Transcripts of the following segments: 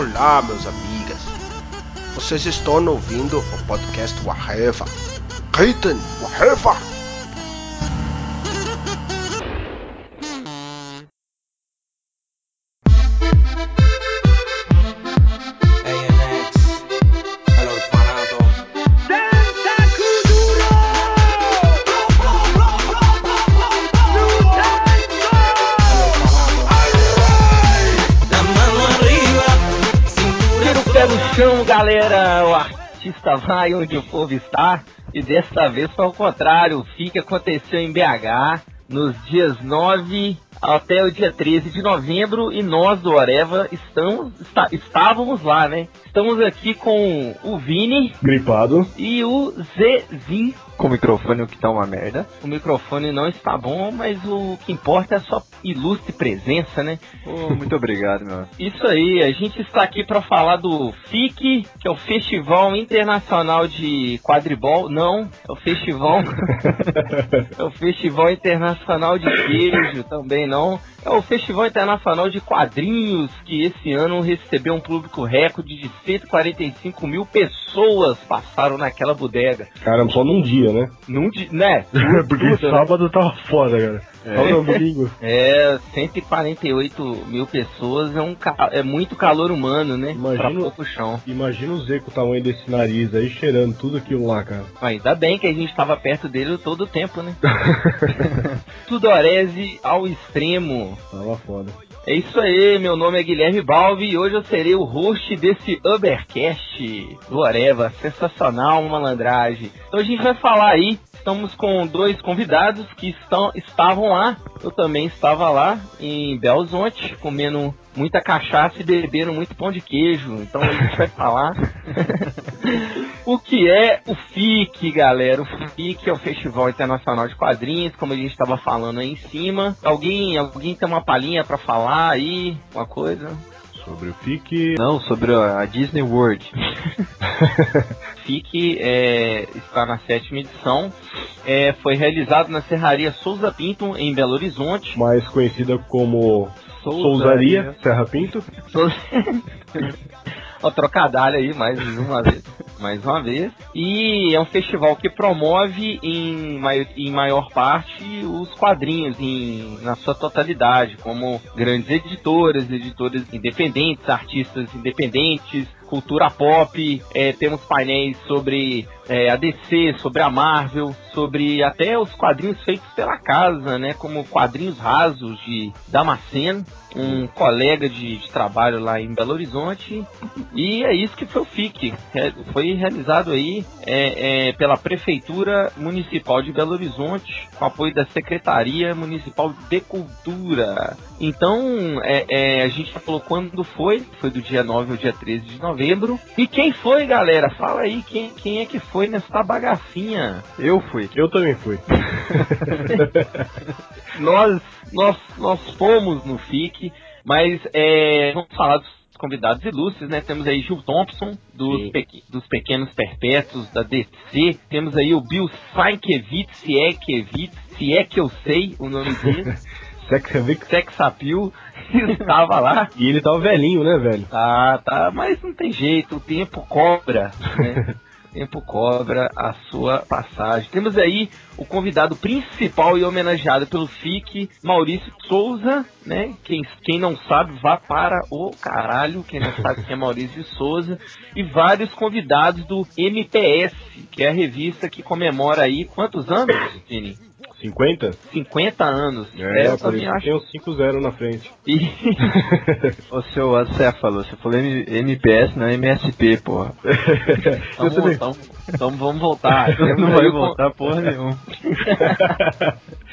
Olá, meus amigas. Vocês estão ouvindo o podcast Waheva. Gritem, Waheva! Vai onde o povo está. E desta vez foi ao contrário. O FIC aconteceu em BH nos dias 9 até o dia 13 de novembro. E nós do Oreva estamos, está- estávamos lá, né? Estamos aqui com o Vini Gripado. e o Zezin. Com o microfone o que tá uma merda. O microfone não está bom, mas o que importa é a sua ilustre presença, né? Ô, muito obrigado, meu. Isso aí, a gente está aqui para falar do FIC, que é o Festival Internacional de Quadribol. Não, é o Festival. é o Festival Internacional de Queijo, também não. É o Festival Internacional de Quadrinhos, que esse ano recebeu um público recorde de 145 mil pessoas passaram naquela bodega. Caramba, só num dia, né? Num di- né? Porque Tudo, né? sábado tava foda, cara. Não, domingo. É, 148 mil pessoas é, um, é muito calor humano, né? Pra Imagina- pouco chão. Imagina o Zé com o tamanho desse nariz aí, cheirando tudo aquilo lá, cara. Ainda bem que a gente estava perto dele todo o tempo, né? Tudorese ao extremo. Tava foda. É isso aí, meu nome é Guilherme Balbi e hoje eu serei o host desse Ubercast do Areva. Sensacional, malandragem. Então a gente vai falar aí. Estamos com dois convidados que estão, estavam lá. Eu também estava lá em Belzonte, comendo muita cachaça e bebendo muito pão de queijo. Então a gente vai falar o que é o FIC, galera. O FIC é o Festival Internacional de Quadrinhos, como a gente estava falando aí em cima. Alguém, alguém tem uma palhinha pra falar aí? Uma coisa? Sobre o FIC. Não, sobre a Disney World. FIC é, está na sétima edição. É, foi realizado na Serraria Souza Pinto, em Belo Horizonte. Mais conhecida como Souzaria, Serra Pinto. Souza... Ó, trocadilho aí, mais uma vez. Mais uma vez. E é um festival que promove em, mai- em maior parte os quadrinhos em, na sua totalidade, como grandes editoras, editoras independentes, artistas independentes, cultura pop, é, temos painéis sobre é, a DC, sobre a Marvel, sobre até os quadrinhos feitos pela casa, né? Como quadrinhos rasos de Damasceno, um colega de, de trabalho lá em Belo Horizonte. E é isso que foi o FIC. Re- Foi realizado aí é, é, pela Prefeitura Municipal de Belo Horizonte, com apoio da Secretaria Municipal de Cultura. Então, é, é, a gente já falou quando foi, foi do dia 9 ao dia 13 de novembro. E quem foi, galera? Fala aí, quem, quem é que foi nessa bagacinha? Eu fui. Eu também fui. nós, nós, nós fomos no FIC, mas é, vamos falar dos convidados ilustres, né? Temos aí Gil Thompson, dos, pequ- dos Pequenos Perpétuos, da DC. Temos aí o Bill Sienkiewicz, se é que, se é que eu sei o nome dele. Sexavix. Sex Appeal, estava lá. E ele tava velhinho, né, velho? Tá, tá, mas não tem jeito, o tempo cobra, né? Tempo cobra a sua passagem. Temos aí o convidado principal e homenageado pelo FIC, Maurício Souza, né? Quem, quem não sabe, vá para o caralho, quem não sabe quem é Maurício Souza, e vários convidados do MPS, que é a revista que comemora aí quantos anos, Vini? 50? 50 anos. É, eu por isso acho. tem uns 5-0 na frente. E- Ô seu acéfalo, você falou M- MPS, não é MSP, porra. Então, então, então vamos voltar. Não vai voltar porra nenhuma.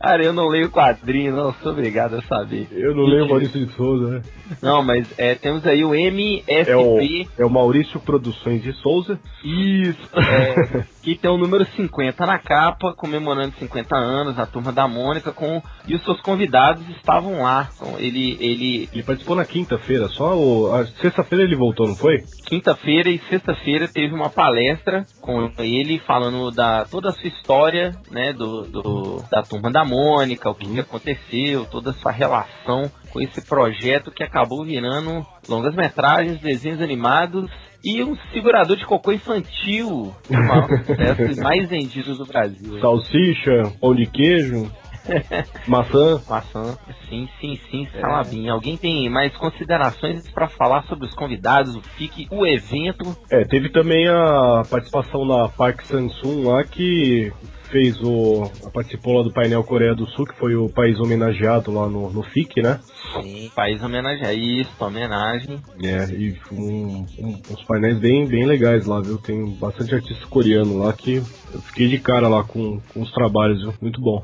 Cara, eu não leio quadrinho, não sou obrigado a saber. Eu não leio o Maurício de Souza, né? Não, mas é, temos aí o MSP. É o, é o Maurício Produções de Souza. Isso. é, que tem o número 50 na capa, comemorando 50 anos, a turma da Mônica, com e os seus convidados estavam lá. Então, ele, ele Ele participou na quinta-feira, só o. Sexta-feira ele voltou, não foi? quinta-feira e sexta-feira teve uma palestra com ele falando da toda a sua história, né, do, do- da turma da Mônica, o que, que aconteceu, toda a sua relação com esse projeto que acabou virando longas metragens, desenhos animados e um segurador de cocô infantil, o maior sucesso mais vendido do Brasil. Salsicha, pão de queijo, maçã. Maçã, sim, sim, sim, Salabinha. Alguém tem mais considerações para falar sobre os convidados, o FIC, o evento? É, teve também a participação da Park Samsung lá que fez o. participou lá do painel Coreia do Sul, que foi o país homenageado lá no, no FIC, né? Sim, país homenageado. Isso, homenagem. É, e um, um, uns painéis bem, bem legais lá, viu? Tem bastante artista coreano lá que eu fiquei de cara lá com, com os trabalhos, viu? Muito bom.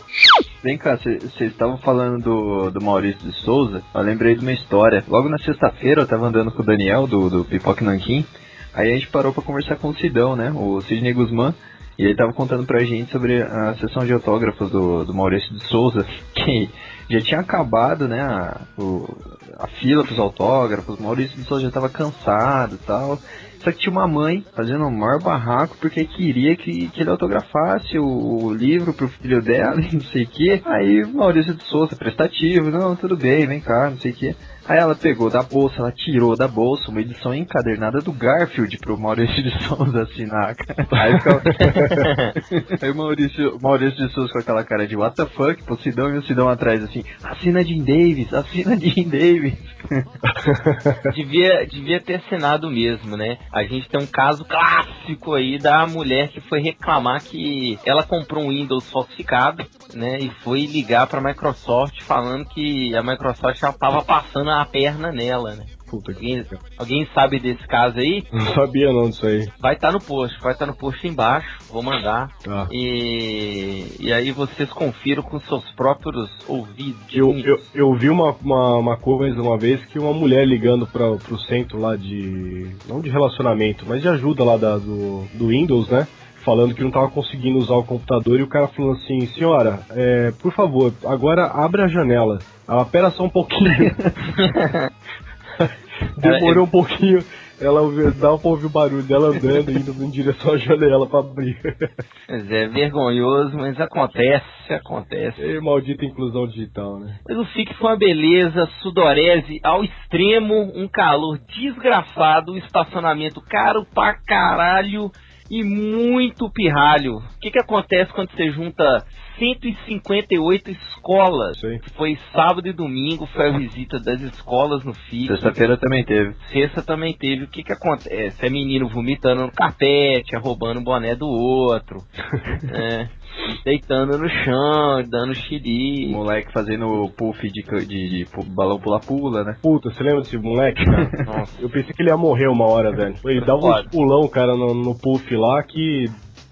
Vem cá, vocês estavam falando do, do Maurício de Souza, eu lembrei de uma história. Logo na sexta-feira eu tava andando com o Daniel, do, do Pipoque Nanquim, aí a gente parou para conversar com o Sidão, né? O Sidney Guzmán. E ele tava contando pra gente sobre a sessão de autógrafos do, do Maurício de Souza, que já tinha acabado, né, a, o, a fila pros autógrafos, o Maurício de Souza já tava cansado e tal. Só que tinha uma mãe fazendo o maior barraco porque queria que, que ele autografasse o, o livro pro filho dela e não sei o que. Aí Maurício de Souza, prestativo, não, tudo bem, vem cá, não sei o que. Aí ela pegou da bolsa, ela tirou da bolsa uma edição encadernada do Garfield pro Maurício de Souza assinar. Aí, ficava... Aí o Maurício, Maurício de Souza com aquela cara de what the fuck, pro Sidão e o Sidão atrás assim, assina Jim Davis, assina Jim Davis. devia, devia ter assinado mesmo, né? A gente tem um caso clássico aí da mulher que foi reclamar que ela comprou um Windows falsificado, né? E foi ligar pra Microsoft falando que a Microsoft já tava passando a perna nela, né? Puta que Alguém, alguém sabe desse caso aí? Não sabia não disso aí. Vai estar no post, vai estar no post embaixo, vou mandar. Tá. E, e aí vocês confiram com seus próprios ouvidos. Eu, eu, eu vi uma, uma, uma coisa uma vez que uma mulher ligando para pro centro lá de. não de relacionamento, mas de ajuda lá da, do, do Windows, né? Falando que não tava conseguindo usar o computador e o cara falou assim: Senhora, é, por favor, agora abre a janela. Ela, pera só um pouquinho. Demorou um pouquinho. Ela dava pra ouvir o barulho dela andando, indo em direção à janela pra abrir. Mas é vergonhoso, mas acontece, acontece. E maldita inclusão digital, né? Mas o FIC foi uma beleza, sudorese ao extremo, um calor desgraçado, um estacionamento caro pra caralho e muito pirralho. O que, que acontece quando você junta 158 escolas? Aí. Foi sábado e domingo, foi a visita das escolas no FIC. Sexta-feira também teve. Sexta também teve. O que que acontece? É menino vomitando no carpete, é roubando o boné do outro, é, deitando no chão, dando xiri. Moleque fazendo puff de, de, de balão pula-pula, né? Puta, você lembra desse moleque, cara? Nossa. Eu pensei que ele ia morrer uma hora, velho. Ele dava uns pulão, cara, no, no puff lá que.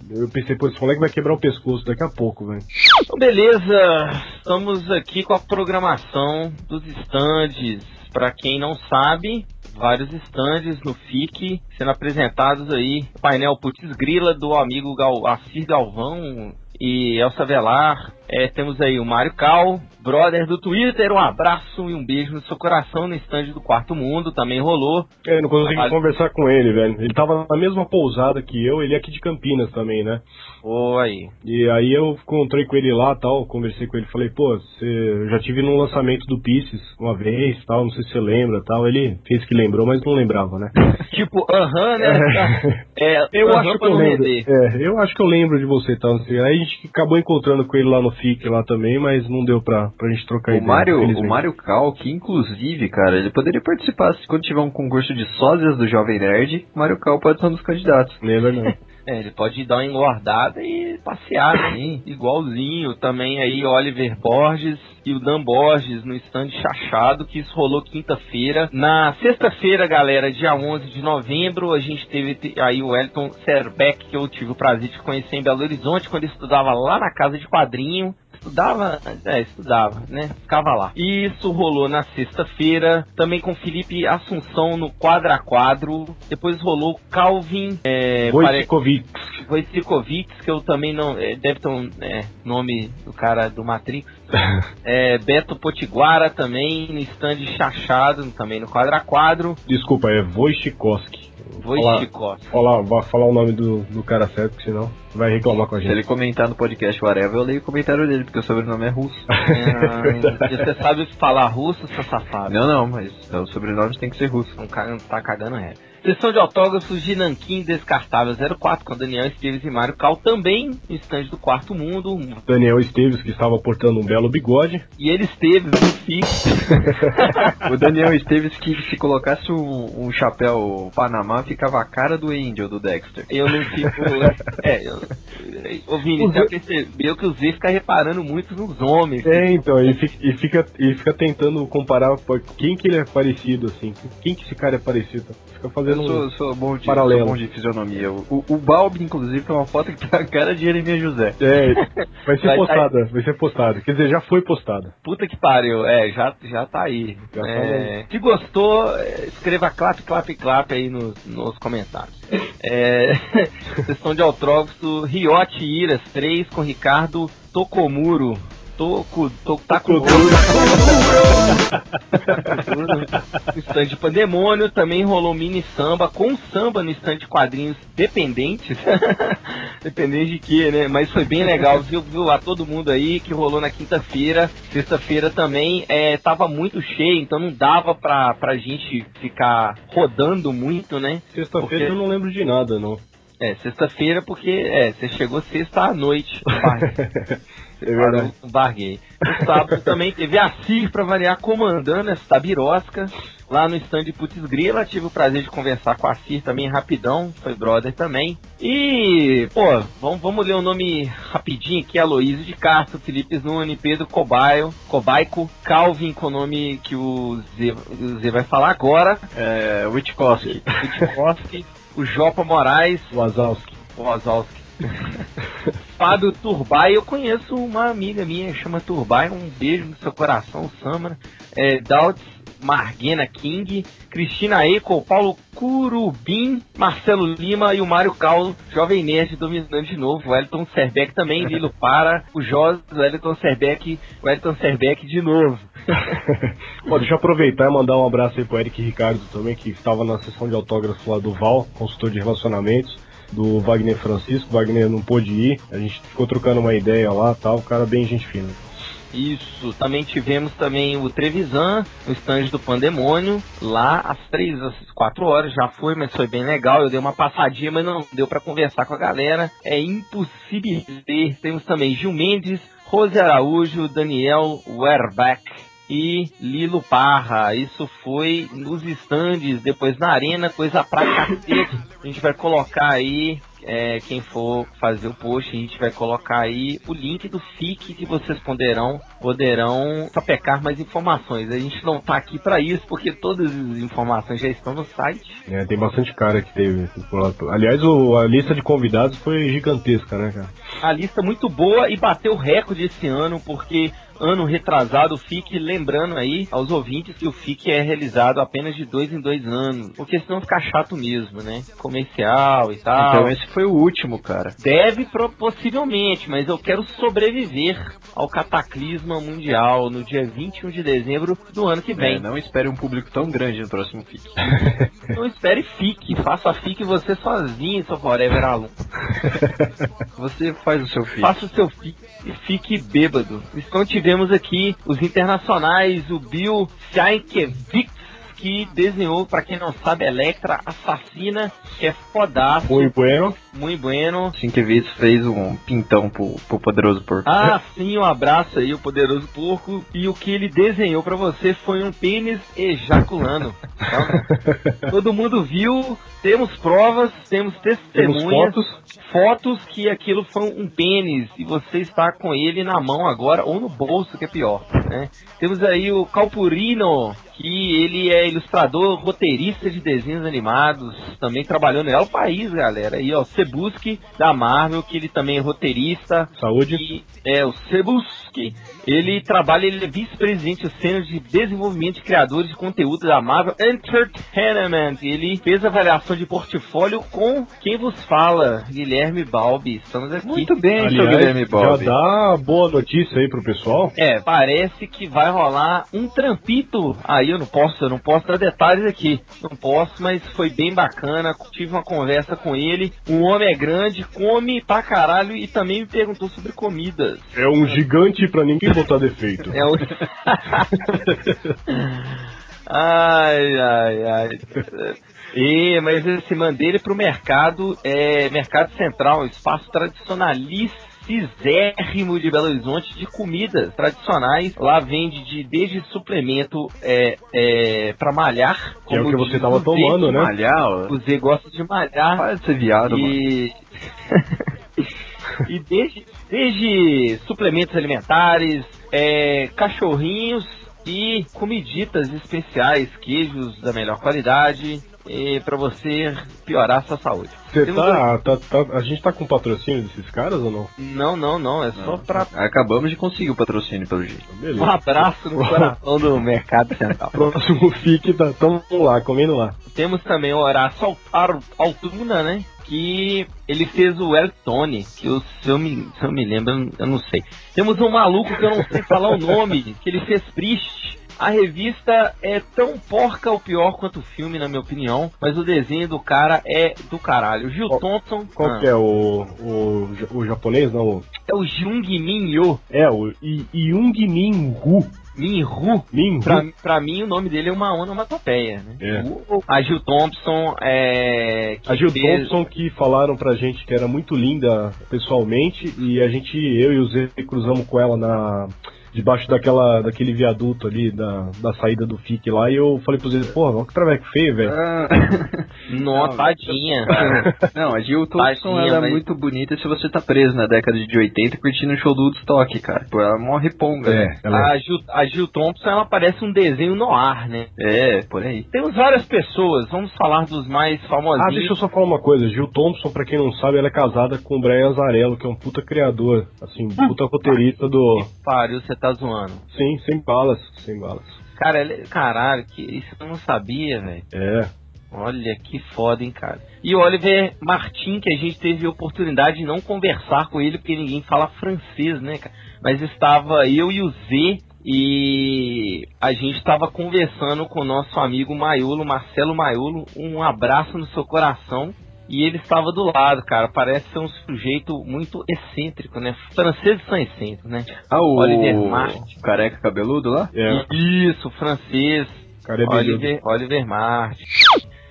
Eu pensei, pô, esse moleque vai quebrar o pescoço daqui a pouco, velho. Então, beleza, estamos aqui com a programação dos estandes. Para quem não sabe, vários estandes no FIC sendo apresentados aí. Painel Putz Grila do amigo Gal Assir Galvão e Elsa Velar. É, temos aí o Mário Cal, brother do Twitter. Um abraço e um beijo no seu coração no estande do Quarto Mundo. Também rolou. É, eu não consegui Trabalho. conversar com ele, velho. Ele tava na mesma pousada que eu, ele é aqui de Campinas também, né? Oi. E aí eu encontrei com ele lá tal, conversei com ele, falei, pô, você eu já tive no lançamento do Pieces uma vez, tal, não sei se você lembra tal. Ele fez que lembrou, mas não lembrava, né? Tipo, aham, né? É, Eu aham acho que eu lembro. É, eu acho que eu lembro de você e tal. sei. Aí a gente acabou encontrando com ele lá no FIC lá também, mas não deu pra, pra gente trocar O ideia. Mário, o. Mário Cal, que inclusive, cara, ele poderia participar se quando tiver um concurso de sósias do Jovem Nerd, o Mário Cal pode ser um dos candidatos. É verdade. É, ele pode dar uma engordada e passear, assim, igualzinho. Também aí Oliver Borges e o Dan Borges no stand chachado, que isso rolou quinta-feira. Na sexta-feira, galera, dia 11 de novembro, a gente teve te- aí o Elton Serbeck, que eu tive o prazer de conhecer em Belo Horizonte, quando ele estudava lá na casa de quadrinho. Estudava, é, estudava, né? Ficava lá. E isso rolou na sexta-feira, também com Felipe Assunção no quadra a quadro. Depois rolou Calvin, é, pare- Wojcikovic. Wojcikovic, que eu também não. é, deve ter um é, nome do cara do Matrix. É, Beto Potiguara também, no stand chachado, também no quadra a quadro. Desculpa, é Wojcikowski. Falar, Wojciechowski. falar, vá falar o nome do, do cara certo, porque senão vai reclamar com a Se gente. ele comentar no podcast whatever, eu leio o comentário dele, porque o sobrenome é russo. E você sabe falar russo, seu safado? não, não, mas o sobrenome tem que ser russo. Não tá cagando reto. Sessão de autógrafos de Nanquim Descartável 04 com Daniel Esteves e Mário Cal também no estande do Quarto Mundo. Daniel Esteves, que estava portando um belo bigode. E ele esteve no FIC. O Daniel Esteves que se colocasse um, um chapéu Panamá ficava a cara do Angel do Dexter. Eu não fico. É, eu. Ô Vini, você percebeu que o Z fica reparando muito nos homens. É, então, e fica, e fica, e fica tentando comparar quem que ele é parecido, assim. Quem que esse cara é parecido. Fica Eu fazendo um... sou, sou bom de, paralelo. sou bom de fisionomia. O, o Balbi, inclusive, tem uma foto que tá a cara de Jeremias José. É, vai ser Vai- postada, vai ser postada. Quer dizer, já foi postada. Puta que pariu, é, já, já tá aí. Já tá É, se gostou, escreva clap, clap, clap aí nos, nos comentários. É, sessão de autógrafo, Riote Iras 3 com Ricardo Tokomuro. Toco, to, Takuro. no stand de Pandemônio também rolou mini samba com samba no stand de quadrinhos dependentes. Dependente de quê, né? Mas foi bem legal, viu, viu a todo mundo aí que rolou na quinta-feira. Sexta-feira também é, tava muito cheio, então não dava pra, pra gente ficar rodando muito, né? Sexta-feira Porque- eu não lembro de nada, não. É, sexta-feira porque é, você chegou sexta à noite. É verdade. parou no bar gay. No sábado também teve a Cir pra variar comandando essa birosca lá no stand de Putz Grila. Tive o prazer de conversar com a Cir também rapidão, foi brother também. E, pô, vamos, vamos ler o nome rapidinho aqui: Aloysio de Castro, Felipe Zuni, Pedro Cobaio, Cobaico, Calvin, com o nome que o Z, o Z vai falar agora. É, Witkowski. Witkowski, o Jopa Moraes, Wazowski. Wazowski. Fábio Turbay, eu conheço uma amiga minha, chama Turbay, um beijo no seu coração, Samara. É, Dauts Marguena King, Cristina Eco, Paulo Curubim, Marcelo Lima e o Mário Cal, Jovem Nerd dominando de novo, o Elton Serbeck também, Lilo Para, o Jos, o Elton Serbeck, o Elton Serbeck de novo. Pô, deixa eu aproveitar e mandar um abraço aí pro Eric Ricardo também, que estava na sessão de autógrafo lá do Val, consultor de relacionamentos, do Wagner Francisco. Wagner não pôde ir, a gente ficou trocando uma ideia lá tal, o cara bem gente fina. Isso, também tivemos também o Trevisan, no stand do Pandemônio, lá às três, às quatro horas, já foi, mas foi bem legal, eu dei uma passadinha, mas não deu pra conversar com a galera, é impossível ter. Temos também Gil Mendes, Rose Araújo, Daniel Werbeck e Lilo Parra, isso foi nos stands, depois na arena, coisa pra cacete, a gente vai colocar aí é, quem for fazer o post, a gente vai colocar aí o link do FIC que vocês poderão, poderão sapecar mais informações. A gente não tá aqui para isso, porque todas as informações já estão no site. É, tem bastante cara que teve. Aliás, o- a lista de convidados foi gigantesca, né, cara? A lista muito boa e bateu recorde esse ano, porque ano retrasado o FIC, lembrando aí aos ouvintes que o FIC é realizado apenas de dois em dois anos, porque senão fica chato mesmo, né? Comercial e tal. Então esse foi o último, cara. Deve possivelmente, mas eu quero sobreviver ao cataclisma mundial no dia 21 de dezembro do ano que É, vem. não espere um público tão grande no próximo FIC. não... espere fique, faça fique você sozinho, seu forever aluno. Você faz o seu FIC. Faça o seu fique e fique bêbado. Então tivemos aqui os internacionais, o Bill Sienkiewicz, que desenhou, pra quem não sabe, Electra Assassina, que é fodaço, Muito bueno. muito bueno. Sienkiewicz fez um pintão pro, pro poderoso porco. Ah, sim, um abraço aí, o poderoso porco. E o que ele desenhou pra você foi um pênis ejaculando. Todo mundo viu, temos provas, temos Temos testemunhas, fotos. fotos que aquilo foi um pênis e você está com ele na mão agora ou no bolso, que é pior. Né? Temos aí o Calpurino, que ele é ilustrador, roteirista de desenhos animados, também trabalhou no El País, galera. E ó, Sebuski da Marvel, que ele também é roteirista, Saúde. e é o Sebuski. Ele trabalha, ele é vice-presidente do Centro de Desenvolvimento de Criadores de Conteúdo da Marvel Entertainment. Ele fez avaliação de portfólio com quem vos fala, Guilherme Balbi. Estamos aqui. Muito bem, seu Aliás, Guilherme já Bob. dá boa notícia aí pro pessoal. É, parece que vai rolar um trampito. Aí eu não posso, eu não posso dar detalhes aqui. Não posso, mas foi bem bacana. Tive uma conversa com ele. Um homem é grande, come pra caralho e também me perguntou sobre comidas. É um gigante pra ninguém botar defeito. É o... ai, ai, ai. E, mas esse manda ele pro mercado, é mercado central, um espaço tradicionalíssimo de Belo Horizonte de comidas tradicionais. Lá vende de desde suplemento é, é, para malhar. Que é o que você tava tomando, né? Malhar, ó. O Z gosta de malhar. Para de ser viado, mano. E, desde, desde suplementos alimentares, é, cachorrinhos e comiditas especiais, queijos da melhor qualidade, e para você piorar a sua saúde. Você tá, tá, tá- A gente tá com patrocínio desses caras ou não? Não, não, não, é só pra Acabamos de conseguir o patrocínio, pelo jeito. um Beleza. abraço no coração do Mercado Central. Próximo FIC, tá, tamo lá, comendo lá. Temos também o Horácio Altuna, né? Que ele fez o Eltone, que eu, se, eu me, se eu me lembro, eu não sei. Temos um maluco que eu não sei falar o nome, que ele fez Priest. A revista é tão porca ou pior quanto o filme, na minha opinião, mas o desenho do cara é do caralho. O Gil Qual- Thompson Qual ah, que é o, o, o japonês? Não, é o Jung Min Yo. é o Min-hu. Min Hu. Min-hu. Pra, pra mim, o nome dele é uma onomatopeia, né? É. O- A Gil Thompson é. que A Gil fez- Thompson que falaram pra gente que era muito linda pessoalmente e a gente, eu e o Zé cruzamos com ela na debaixo daquela daquele viaduto ali da, da saída do FIC lá e eu falei pro Zé, porra, olha que traveco feio, velho. Ah. Nossa, Não, tadinha. Não, a Jill Thompson Tadinha, ela é mas- muito bonita se você tá preso na década de 80 curtindo o show do Woodstock, cara. Pô, ela morre ponga, né? É, ela A Gil, a Gil Thompson, ela parece um desenho no ar, né? É, por aí. Temos várias pessoas, vamos falar dos mais famosinhos. Ah, deixa eu só falar uma coisa. Gil Thompson, pra quem não sabe, ela é casada com o Brian Azarello, que é um puta criador, assim, puta roteirista do. Pariu, você tá zoando. Sim, sem balas, sem balas. Cara, ele, caralho, que isso eu não sabia, velho. É. Olha que foda, hein, cara. E o Oliver Martin, que a gente teve a oportunidade de não conversar com ele, porque ninguém fala francês, né, cara? Mas estava eu e o Z e a gente estava conversando com o nosso amigo Maiolo, Marcelo Maiolo. Um abraço no seu coração. E ele estava do lado, cara. Parece ser um sujeito muito excêntrico, né? Franceses são excêntricos, né? Ah, o Oliver Martin. careca cabeludo lá? É. Isso, francês. Cara, é beleza. Oliver, Oliver Martin.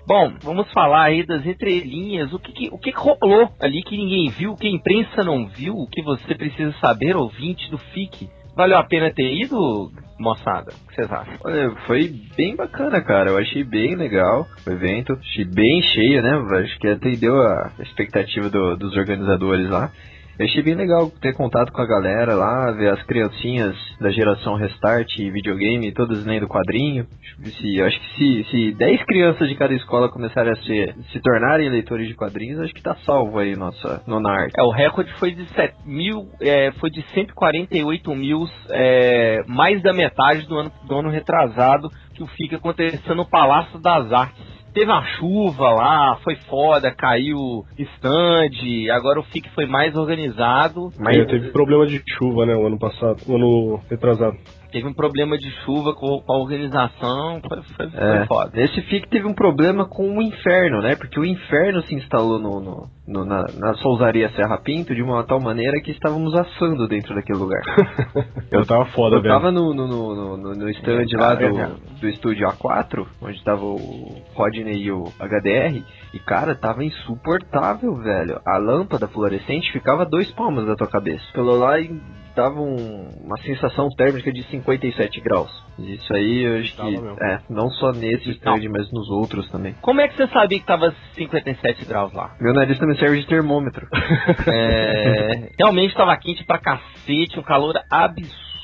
Bom, vamos falar aí das entrelinhas, o que, que- o que que rolou ali que ninguém viu, o que a imprensa não viu, o que você precisa saber, ouvinte do FIC. Valeu a pena ter ido, moçada? O que vocês acham? Olha, foi bem bacana, cara. Eu achei bem legal o evento. Achei bem cheio, né? Acho que atendeu a expectativa do- dos organizadores lá. Eu achei bem legal ter contato com a galera lá, ver as criancinhas da geração Restart e videogame, todas lendo quadrinho. Se, acho que se, se 10 crianças de cada escola começarem a ser, se tornarem leitores de quadrinhos, acho que tá salvo aí nossa nona arte. É, o recorde foi de 7 mil, é, foi de 148 mil, é, mais da metade do ano, do ano retrasado que o FIC aconteceu no Palácio das Artes. Teve uma chuva lá, foi foda, caiu stand, agora o FIC foi mais organizado, mas teve problema de chuva, né, o ano passado, o ano retrasado. Teve um problema de chuva com, com a organização, foi, foi, foi É, foda. Esse FIC teve um problema com o inferno, né? Porque o inferno se instalou no, no- no- na, na Sousaria Serra Pinto de uma tal maneira que estávamos assando dentro daquele lugar. Eu tava foda, Eu velho. tava no, no, no, no, no stand lá É verdade. do, do estúdio A4, onde tava o Rodney e o HDR, e cara, tava insuportável, velho. A lâmpada fluorescente ficava dois palmos da tua cabeça. Pelo lá e dava um- uma sensação térmica de 57 graus. Isso aí eu acho que, é, não só nesse stand, mas nos outros também. Como é que você sabia que tava 57 graus lá? Meu nariz também serve de termômetro. É, realmente tava quente pra cacete, um calor absurdo.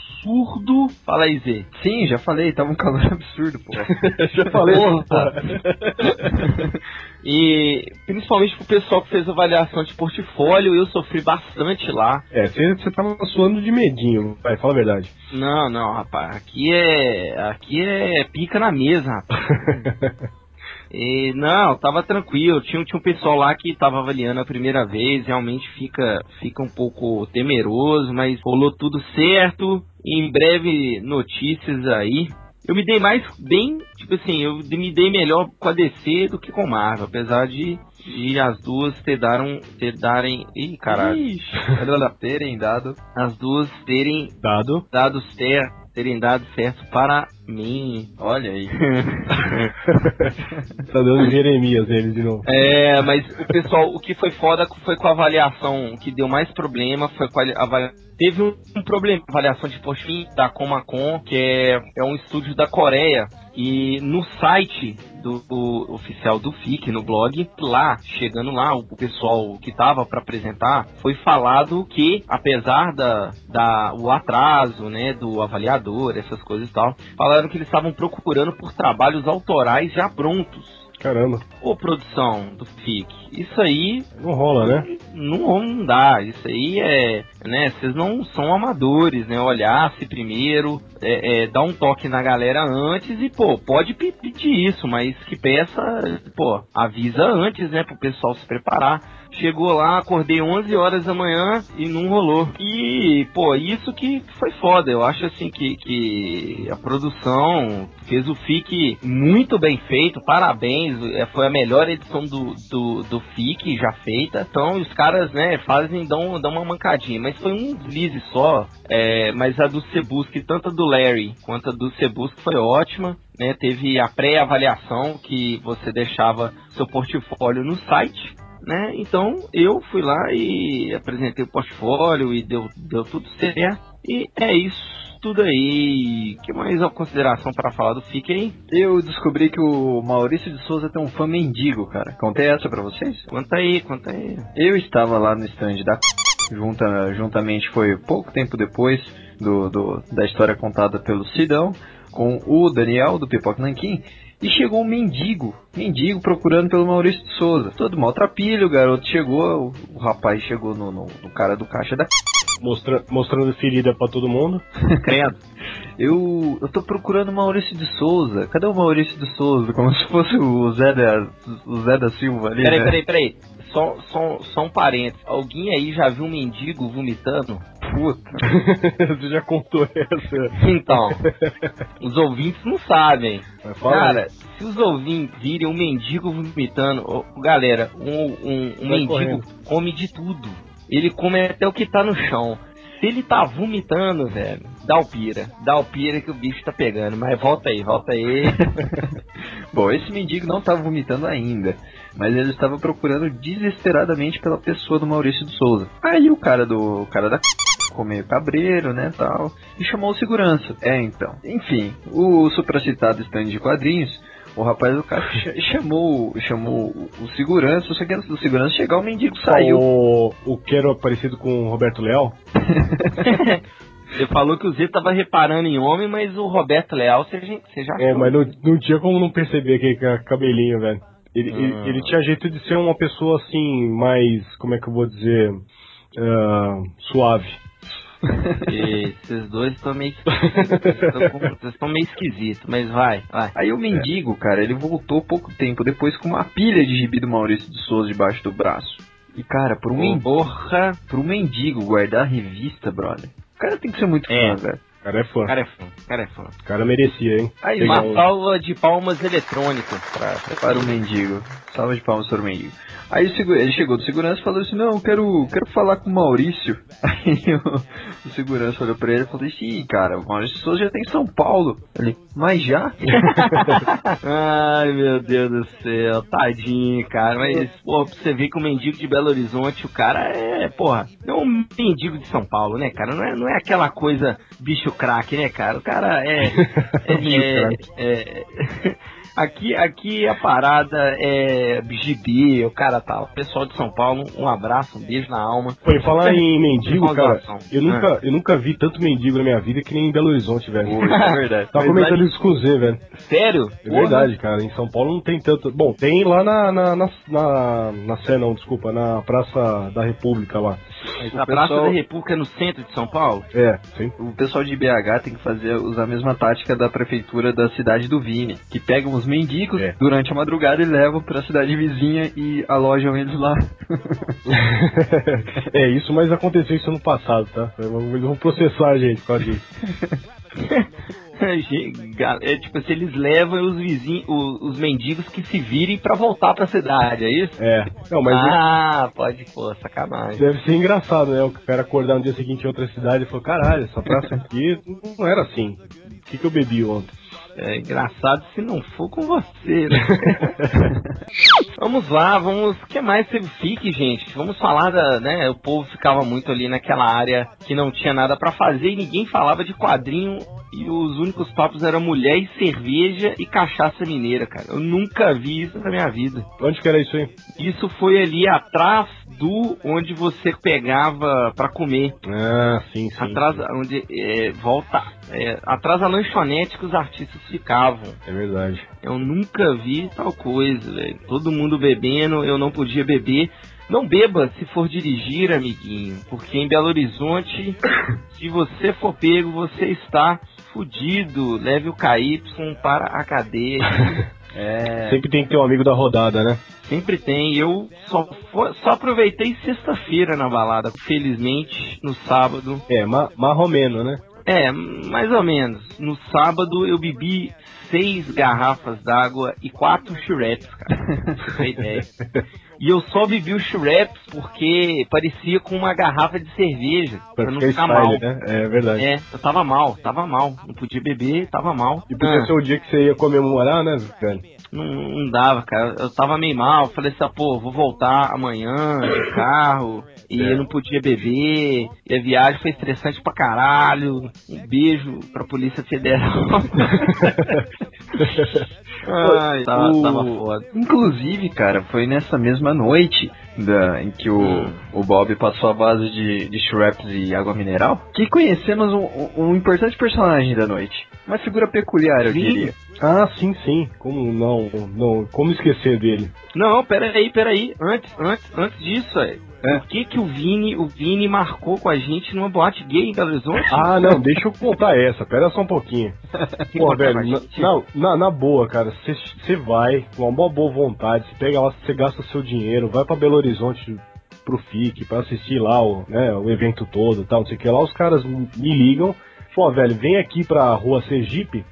Fala aí, Zê. Sim, já falei, tava um calor absurdo, pô. Já falei. Porra. e principalmente pro pessoal que fez avaliação de portfólio, eu sofri bastante lá. É, você, você tava suando de medinho, vai, fala a verdade. Não, não, rapaz, aqui é. Aqui é pica na mesa, rapaz. E, não, tava tranquilo. Tinha, tinha um pessoal lá que tava avaliando a primeira vez. Realmente fica, fica um pouco temeroso, mas rolou tudo certo. Em breve notícias aí. Eu me dei mais bem, tipo assim, eu me dei melhor com a DC do que com a Marvel, apesar de, de as duas ter daram, ter darem, ih, caralho, terem dado. as duas terem Dado. dado certo, terem dado certo para mim. Olha aí. tá dando Jeremias nele de novo. É, mas o pessoal, o que foi foda foi com a avaliação, o que deu mais problema foi com a avaliação. Teve um, um problema, avaliação de postinho da Comacon, que é, é um estúdio da Coreia, e no site do, do oficial do FIC, no blog, lá, chegando lá, o, o pessoal que tava para apresentar, foi falado que, apesar da, da o atraso, né, do avaliador, essas coisas e tal, falaram que eles estavam procurando por trabalhos autorais já prontos. Caramba. Ô, produção do FIC, isso aí Não rola, né? não, não dá. Isso aí é, né? Vocês não são amadores, né? Olhasse primeiro, é, é, dar um toque na galera antes e, pô, pode pe- pedir isso, mas que peça, pô, avisa antes, né? Pro pessoal se preparar. Chegou lá, acordei 11 horas da manhã e não rolou. E, pô, isso que foi foda. Eu acho assim que, que a produção fez o FIC muito bem feito. Parabéns. É, Foi a melhor edição do, do, do FIC já feita. Então os caras, né, fazem, dão, dão uma mancadinha. Mas foi um deslize só. É, mas a do Cebusk, tanto a do Larry quanto a do Cebusk foi ótima. Né, teve a pré-avaliação que você deixava seu portfólio no site né? Então eu fui lá e apresentei o portfólio e deu, deu tudo certo. E é isso tudo aí. que mais uma consideração para falar do FIC aí? Eu descobri que o Maurício de Souza tem um fã mendigo, cara. Contei essa pra vocês? Conta aí, conta aí. Eu estava lá no stand da junta, juntamente foi pouco tempo depois do, do- da história contada pelo Sidão, com o Daniel do Pipoca Nanquim, e chegou um mendigo, mendigo procurando pelo Maurício de Souza. Todo maltrapilho, o garoto chegou, o, o rapaz chegou no, no- no cara do caixa da Mostra, mostrando ferida pra todo mundo. Credo. Eu, eu tô procurando o Maurício de Souza. Cadê o Maurício de Souza? Como se fosse o Zé da, o Zé da Silva ali. Peraí, né? peraí, peraí. Só, só, só um parênteses. Alguém aí já viu um mendigo vomitando? Puta. Você já contou essa. Então, os ouvintes não sabem. Fala aí. Cara, se os ouvintes virem um mendigo vomitando, galera, um, um, um mendigo correndo. come de tudo. Ele come até o que tá no chão. Se ele tá vomitando, velho, dá o pira. Dá o pira que o bicho tá pegando. Mas volta aí, volta aí. Bom, esse mendigo não estava vomitando ainda, mas ele estava procurando desesperadamente pela pessoa do Maurício de Souza. Aí o cara do o cara da ficou meio cabreiro, né, tal, e chamou o segurança. É, então. Enfim, o supracitado stand de quadrinhos, o rapaz do ch- chamou, chamou o- o segurança, só que antes do segurança chegar, o mendigo saiu. O, o que era parecido com o Roberto Leal? Você falou que o Z tava reparando em homem, mas o Roberto Leal, você já, você já É, achou. mas não, não tinha como não perceber aquele ca- cabelinho, velho. Ele, Ah. ele, ele tinha jeito de ser uma pessoa assim, mais, como é que eu vou dizer, ah, suave. E Esses dois estão meio esquisitos. Vocês estão meio esquisitos, mas vai, vai. Aí o mendigo, cara, ele voltou pouco tempo depois com uma pilha de gibi do Maurício de Souza debaixo do braço. E cara, por um mendigo, Porra, pro mendigo guardar a revista, brother. O cara tem que ser muito É. fã, velho. O cara é fã. o cara é fã, cara é fã. O cara merecia, hein? Aí, Uma um- salva de palmas eletrônica pra, para o mendigo. Salva de palmas para o mendigo. Aí ele chegou do segurança e falou assim, não, eu quero, quero falar com o Maurício. Aí o, o segurança olhou pra ele e falou assim, ih, cara, o Maurício Souza já tem em São Paulo. Ele, mas já? Ai, meu Deus do céu, tadinho, cara. Mas, pô, pra você ver que o mendigo de Belo Horizonte, o cara é, porra, é um mendigo de São Paulo, né, cara? Não é, não é aquela coisa bicho craque, né, cara? O cara é. é, é- é- aqui, aqui a parada é gibi, o cara tá. O pessoal de São Paulo, um abraço, um beijo na alma. Foi falar em mendigo, cara. Eu nunca, eu nunca vi tanto mendigo na minha vida que nem em Belo Horizonte, velho. É verdade. Tava comentando isso com o Z, velho. Sério? É verdade, cara. Em São Paulo não tem tanto. Bom, tem lá na, na, na, na, na Sé, não, desculpa, na Praça da República lá. A Praça da República é no centro de São Paulo? É, sim. O pessoal de BH tem que fazer usar a mesma tática da prefeitura da cidade do Vini, que pegam os mendigos É. durante a madrugada e levam pra cidade vizinha e alojam eles lá. é isso, mas aconteceu isso no passado, tá? Eles vão processar a gente por causa disso. É tipo assim, eles levam os vizinhos, os, os mendigos que se virem pra voltar pra cidade, é isso? É. Não, mas ah, pode, pô, sacanagem. deve ser engraçado, né? O cara acordar no dia seguinte em outra cidade e falar, caralho, essa praça aqui não era assim. O que, que eu bebi ontem? É engraçado se não for com você, né? vamos lá, vamos. O que mais teve fique, gente? Vamos falar da. né? O povo ficava muito ali naquela área que não tinha nada pra fazer e ninguém falava de quadrinho. E os únicos papos eram mulher e cerveja e cachaça mineira, cara. Eu nunca vi isso na minha vida. Onde que era isso aí? Isso foi ali atrás do onde você pegava pra comer. Ah, sim, sim. Atrás, onde é, volta, é, atrás da lanchonete que os artistas ficavam. É verdade. Eu nunca vi tal coisa, velho. Todo mundo bebendo, eu não podia beber. Não beba se for dirigir, amiguinho, porque em Belo Horizonte, se você for pego, você está fudido. Leve o KY para a cadeia. É. Sempre tem que ter um amigo da rodada, né? Sempre tem. Eu só, fo- só aproveitei sexta-feira na balada. Felizmente, no sábado. É, ma marromeno, né? É, mais ou menos. No sábado eu bebi seis garrafas d'água e quatro chureps, cara. Pra ideia. E eu só bebi os chureps porque parecia com uma garrafa de cerveja. Pra, Pra não ficar ficar mal. style, né? É verdade. É, eu tava mal, tava mal. Não podia beber, tava mal. E podia Ah. ser o dia que você ia comemorar, né, velho? Não, não dava, cara. Eu tava meio mal. Falei assim, ah, pô, vou voltar amanhã de carro. E eu não podia beber. E a viagem foi estressante pra caralho. Um beijo pra Polícia Federal. Ai, tava, O- tava foda. Inclusive, cara, foi nessa mesma noite da, em que o, Hum. o Bob passou a base de, de Shreps e água mineral que conhecemos um, um- um importante personagem da noite. Uma figura peculiar, eu Sim. diria. Ah, sim, sim. Como não, não, como esquecer dele? Não, peraí, peraí. Antes, antes, antes disso, é. É. Por que que o Vini, o Vini marcou com a gente numa boate gay em Belo Horizonte? Ah, não, deixa eu contar essa. Pera só um pouquinho. Pô, velho, na, não, na, na boa, cara, você vai com uma boa vontade, você pega lá, você gasta seu dinheiro, vai pra Belo Horizonte pro FIC pra assistir lá o, né, o evento todo tal, não sei o que lá, os caras me me ligam, pô, velho, vem aqui pra rua Sergipe,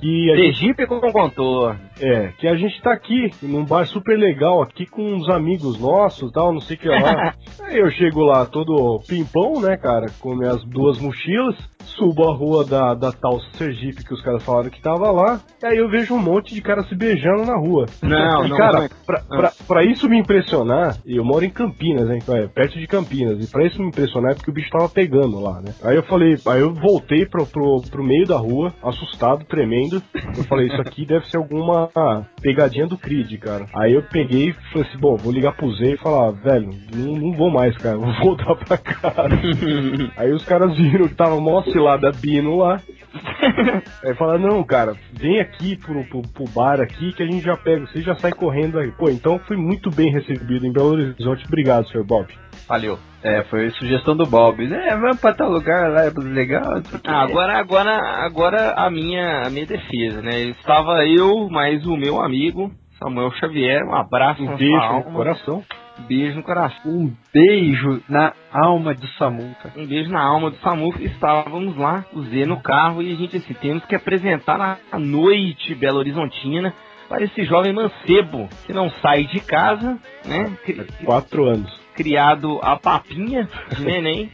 que a gente, Sergipe com contorno. é, que a gente tá aqui, num bar super legal, aqui com uns amigos nossos tal, não sei o que lá. Aí eu chego lá todo pimpão, né, cara, com minhas duas mochilas, subo a rua da, da tal Sergipe que os caras falaram que tava lá, e aí eu vejo um monte de cara se beijando na rua. Não, E, não, cara, não. pra, pra, pra isso me impressionar, eu moro em Campinas, então é perto de Campinas, e pra isso me impressionar é porque o bicho tava pegando lá, né. Aí eu falei, aí eu voltei pro, pro, pro meio da rua, assustado, tremendo, eu falei, isso aqui deve ser alguma pegadinha do Creed, cara. Aí eu peguei e falei assim, bom, vou ligar pro Zé e falar, velho, não, não vou mais, cara, vou voltar pra casa. Aí os caras viram que tava mó cilada Bino lá. Aí falaram, não, cara, vem aqui pro, pro, pro bar aqui que a gente já pega, você já sai correndo aí. Pô, então fui muito bem recebido em Belo Horizonte. Obrigado, Sr. Bob. Valeu. É, foi sugestão do Bob. É, vamos pra tal lugar lá, é legal. Ah, agora, agora, agora a minha, a minha defesa, né? Estava eu, mais o meu amigo, Samuel Xavier, um abraço Um beijo sua no alma, coração. beijo no coração. Um beijo na alma do Samuca. Um beijo na alma do Samuca. Estávamos lá, o Z no carro, e a gente assim, temos que apresentar a- noite Belo Horizontina para esse jovem mancebo que não sai de casa, né? Cri- Quatro anos. Criado a papinha de neném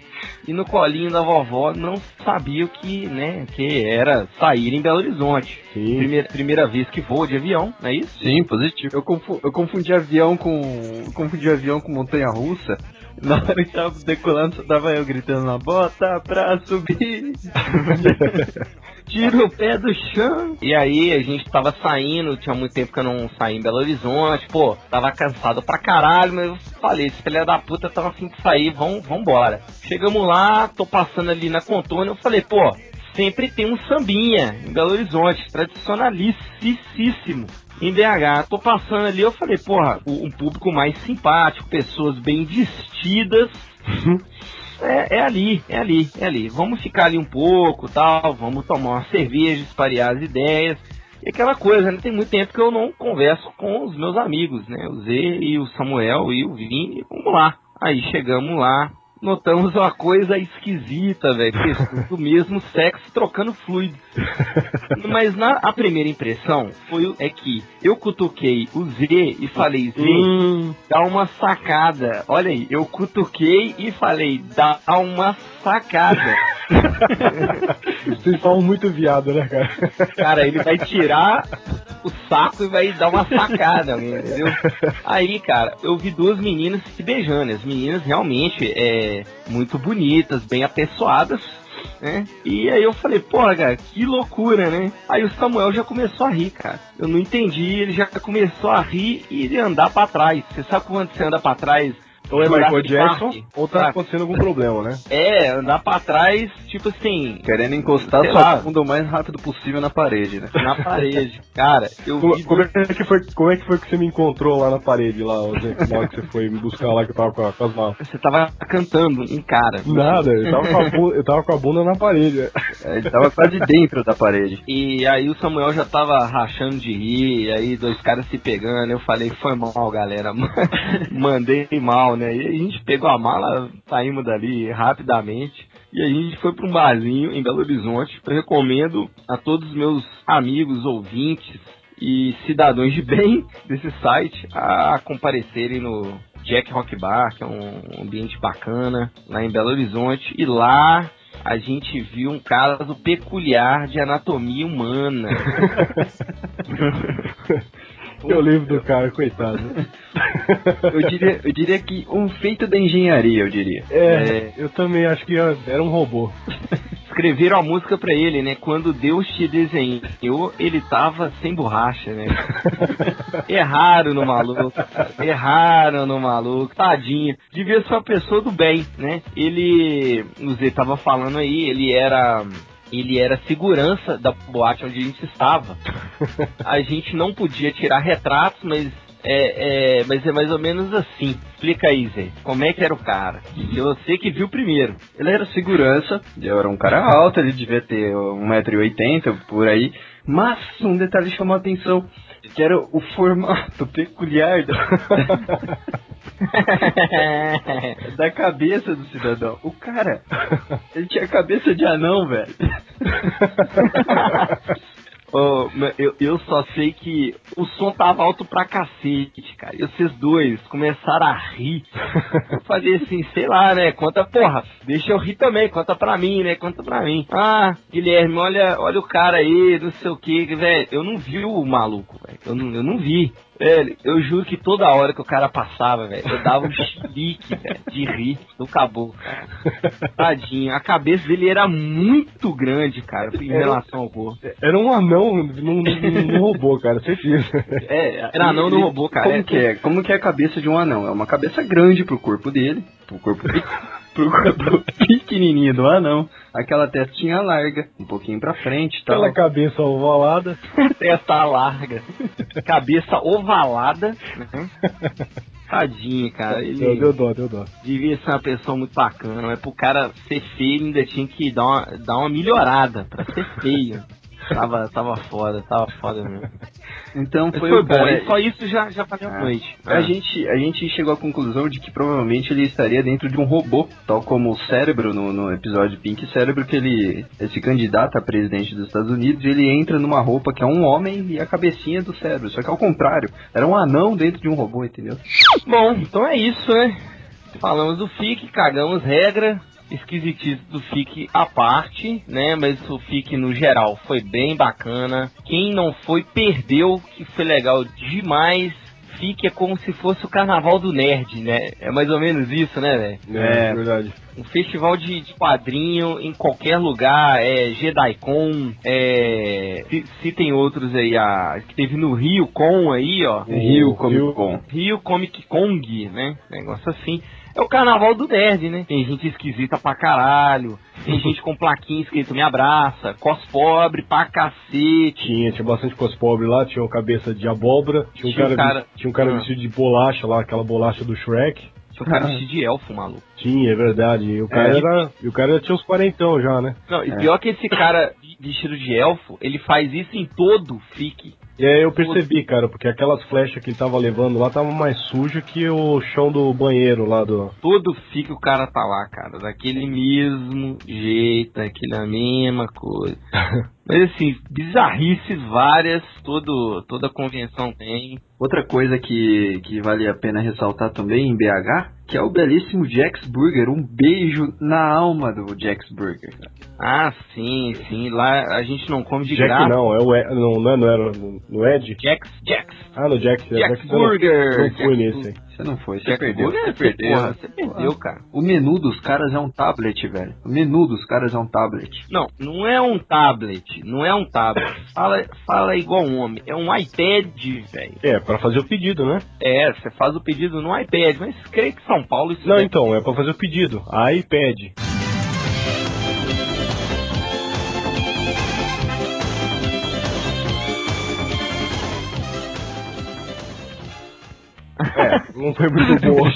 e no colinho da vovó não sabia o que, né, que era sair em Belo Horizonte. Sim. Primeira, primeira vez que vou de avião, não é isso? Sim, positivo. Eu, confu- eu confundi avião com. eu confundi avião com montanha russa. Na hora que tava decolando, só tava eu gritando na bota pra subir. Tira o pé do chão. E aí a gente tava saindo, tinha muito tempo que eu não saí em Belo Horizonte, pô, tava cansado pra caralho, mas eu falei, esse filho da puta tava afim de sair, vamos, vambora. Chegamos lá, tô passando ali na Contônia, eu falei, pô, sempre tem um sambinha em Belo Horizonte, tradicionalíssimo. Em BH, tô passando ali, eu falei, porra, um público mais simpático, pessoas bem vestidas, É, é ali, é ali, é ali. Vamos ficar ali um pouco, tal, vamos tomar uma cerveja, espalhar as ideias. E aquela coisa, né? Tem muito tempo que eu não converso com os meus amigos, né? O Z e o Samuel e o Vini. Vamos lá. Aí chegamos lá, notamos uma coisa esquisita, velho. Pessoas do mesmo sexo trocando fluidos. Mas na a primeira impressão foi é que eu cutuquei o Z e falei, Z, Hum, dá uma sacada. Olha aí, eu cutuquei e falei, dá uma sacada. vocês falam muito viado, né, cara? Cara, ele vai tirar o saco e vai dar uma sacada, entendeu? Aí, cara, eu vi duas meninas se beijando. As meninas realmente é muito bonitas, bem apessoadas. Né? E aí eu falei, porra, cara, que loucura, né? Aí o Samuel já começou a rir, cara. Eu não entendi, ele já começou a rir e andar pra trás. Você sabe quando você anda pra trás? Ou é Michael Jackson, Park, ou tá acontecendo algum problema, né? É, andar pra trás, tipo assim, Querendo encostar sua lá. bunda o mais rápido possível na parede, né? na parede. Cara, eu Como, vi. como é que foi, como é que foi que você me encontrou lá na parede, lá, na hora que você foi me buscar lá que eu tava com, a- com as malas? Você tava cantando um cara. Nada, eu tava, com a bunda, eu tava com a bunda na parede. É, Ele tava quase dentro da parede. E aí o Samuel já tava rachando de rir, e aí dois caras se pegando, eu falei, foi mal, galera. Mandei mal, né? E a gente pegou a mala, saímos dali rapidamente. E a gente foi para um barzinho em Belo Horizonte. Eu recomendo a todos os meus amigos, ouvintes e cidadãos de bem desse site a comparecerem no Jack Rock Bar, que é um ambiente bacana, lá em Belo Horizonte. E lá a gente viu um caso peculiar de anatomia humana. Eu lembro do cara, coitado. Eu diria, eu diria que um feito da engenharia, eu diria. É, eu também acho que era um robô. Escreveram a música pra ele, né? Quando Deus te desenhou, ele tava sem borracha, né? Erraram no maluco. Erraram no maluco. Tadinho. Devia ser uma pessoa do bem, né? Ele, o Zé tava falando aí, ele era ele era segurança da boate onde a gente estava. A gente não podia tirar retratos, mas é, é, mas é mais ou menos assim. Explica aí, Zé. Como é que era o cara? Você que viu primeiro. Ele era segurança, eu era um cara alto, ele devia ter 1,80m por aí. Mas um detalhe chamou a atenção, que era o formato peculiar da, da cabeça do cidadão. O cara, ele tinha cabeça de anão, velho. Eu, eu só sei que o som tava alto pra cacete, cara. E vocês dois começaram a rir. Eu falei assim, sei lá, né? Conta, porra, deixa eu rir também, conta pra mim, né? Conta pra mim. Ah, Guilherme, olha, olha o cara aí, não sei o que, velho. Eu não vi o maluco, velho. Eu não, eu não vi. Velho, eu juro que toda hora que o cara passava, velho, eu dava um chilique, velho, de rir do caboclo. Tadinho, a cabeça dele era muito grande, cara, em Era- relação ao corpo. Era um anão num, robô, cara, certeza. É, era não no robô, cara. Como É, que é? Como que é a cabeça de um anão? É uma cabeça grande pro corpo dele, pro corpo, pro corpo pequenininho do anão. Aquela testinha larga, um pouquinho pra frente e tal. Aquela cabeça ovalada. testa larga, cabeça ovalada, né? Tadinho, cara. Deu, Ele deu dó, deu dó. devia ser uma pessoa muito bacana, mas pro cara ser feio ainda tinha que dar uma, dar uma melhorada pra ser feio. Tava, tava foda, tava foda mesmo. Então foi, foi o bom, e só isso já, já valeu a Ah. noite. A, gente, a gente chegou à conclusão de que provavelmente ele estaria dentro de um robô, tal como o cérebro no, no episódio Pink Cérebro, que ele, esse candidato a presidente dos Estados Unidos, ele entra numa roupa que é um homem e a cabecinha do cérebro. Só que ao contrário, era um anão dentro de um robô, entendeu? Bom, então é isso, né? Falamos do FIC, cagamos regra, esquisitice do FIC à parte, né? Mas o FIC no geral foi bem bacana. Quem não foi, perdeu, que foi legal demais. FIC é como se fosse o carnaval do nerd, né? É mais ou menos isso, né, velho? É, É. verdade. Um festival de, de quadrinho em qualquer lugar, é JediCon, é. Se, se tem outros aí, a. Que teve no Rio Con aí, ó. Rio Comic Con. Rio Comic Kong, né? Negócio assim. É o carnaval do nerd, né? Tem gente esquisita pra caralho. Tem gente com plaquinha escrito me abraça. Cos pobre pra cacete. Tinha, tinha bastante cos pobre lá, tinha uma cabeça de abóbora, tinha um Tinha um cara, tinha um cara Ah. vestido de bolacha lá, aquela bolacha do Shrek. Tinha um cara Ah. vestido de elfo, maluco. Sim, é verdade. E o cara, É. era, e o cara tinha uns quarentão já, né? Não, e É. pior que esse cara vestido de elfo, ele faz isso em todo o FIC. E aí eu percebi, cara, porque aquelas flechas que ele tava levando lá estavam mais sujas que o chão do banheiro lá do. Todo FIC o cara tá lá, cara. Daquele mesmo jeito, daquela mesma coisa. Mas assim, bizarrices várias, todo, toda convenção tem. Outra coisa que, que vale a pena ressaltar também em BH, que é o belíssimo Jax Burger. Um beijo na alma do Jax Burger. Ah, sim, sim. Lá a gente não come de Jack graça. não, é o Ed, não, não, é, não era no, no Ed? Jax, Jax. Ah, no é, Jax Jack eu não- Burger. Não fui Jax nesse. Você não foi, você perdeu. Você, perdeu. porra, você perdeu, cara. O menu dos caras é um tablet, velho. O menu dos caras é um tablet. Não, não é um tablet, não é um tablet. Fala, fala igual um homem, é um iPad, velho. É, pra fazer o pedido, né? É, você faz o pedido no iPad, mas creio que São Paulo isso Não, deve- então, é pra fazer o pedido. iPad. É, não foi muito bom.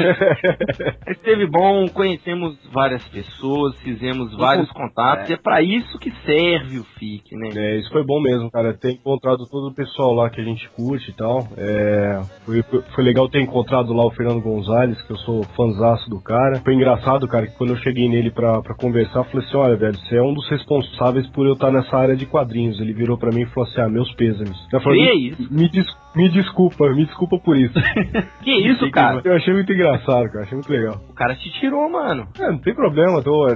Esteve bom, conhecemos várias pessoas, fizemos vários contatos, e é pra isso que serve o FIC, né? É, isso foi bom mesmo, cara. Ter encontrado todo o pessoal lá que a gente curte e tal. É, foi, foi- legal ter encontrado lá o Fernando Gonzalez, que eu sou fãzaço do cara. Foi engraçado, cara, que quando eu cheguei nele pra, pra conversar, eu falei assim: olha, velho, você é um dos responsáveis por eu estar nessa área de quadrinhos. Ele virou pra mim e falou assim: ah, meus pêsames. Eu falei, me, isso? me, des- me desculpa, me desculpa por isso. Que isso, cara? Eu achei muito engraçado, cara, achei muito legal. O cara te tirou, mano. É, não tem problema, tô.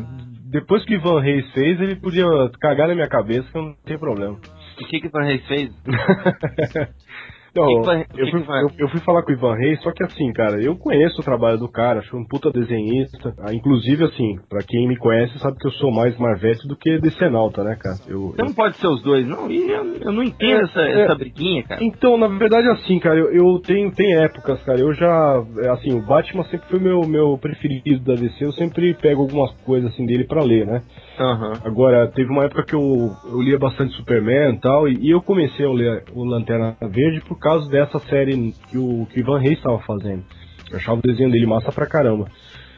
Depois que o Ivan Reis fez, ele podia cagar na minha cabeça que eu não tem problema. O que que o Van Reis fez? Que vai- eu, fui, eu, eu fui falar com o Ivan Reis, só que assim, cara, eu conheço o trabalho do cara, acho um puta desenhista. Ah, inclusive, assim, pra quem me conhece, sabe que eu sou mais Marvete do que Decenalta, né, cara? Eu, Você não pode ser os dois, não? E eu, eu não entendo É, essa, é. essa briguinha, cara. Então, na verdade, assim, cara, eu, eu tenho tem épocas, cara. Eu já, é, assim, o Batman sempre foi meu meu preferido da DC. Eu sempre pego algumas coisas assim dele pra ler, né? Aham. Agora, teve uma época que eu, eu lia bastante Superman e tal, e, eu comecei a ler o Lanterna Verde por causa dessa série que o, que o Ivan Reis estava fazendo. Eu achava o desenho dele massa pra caramba.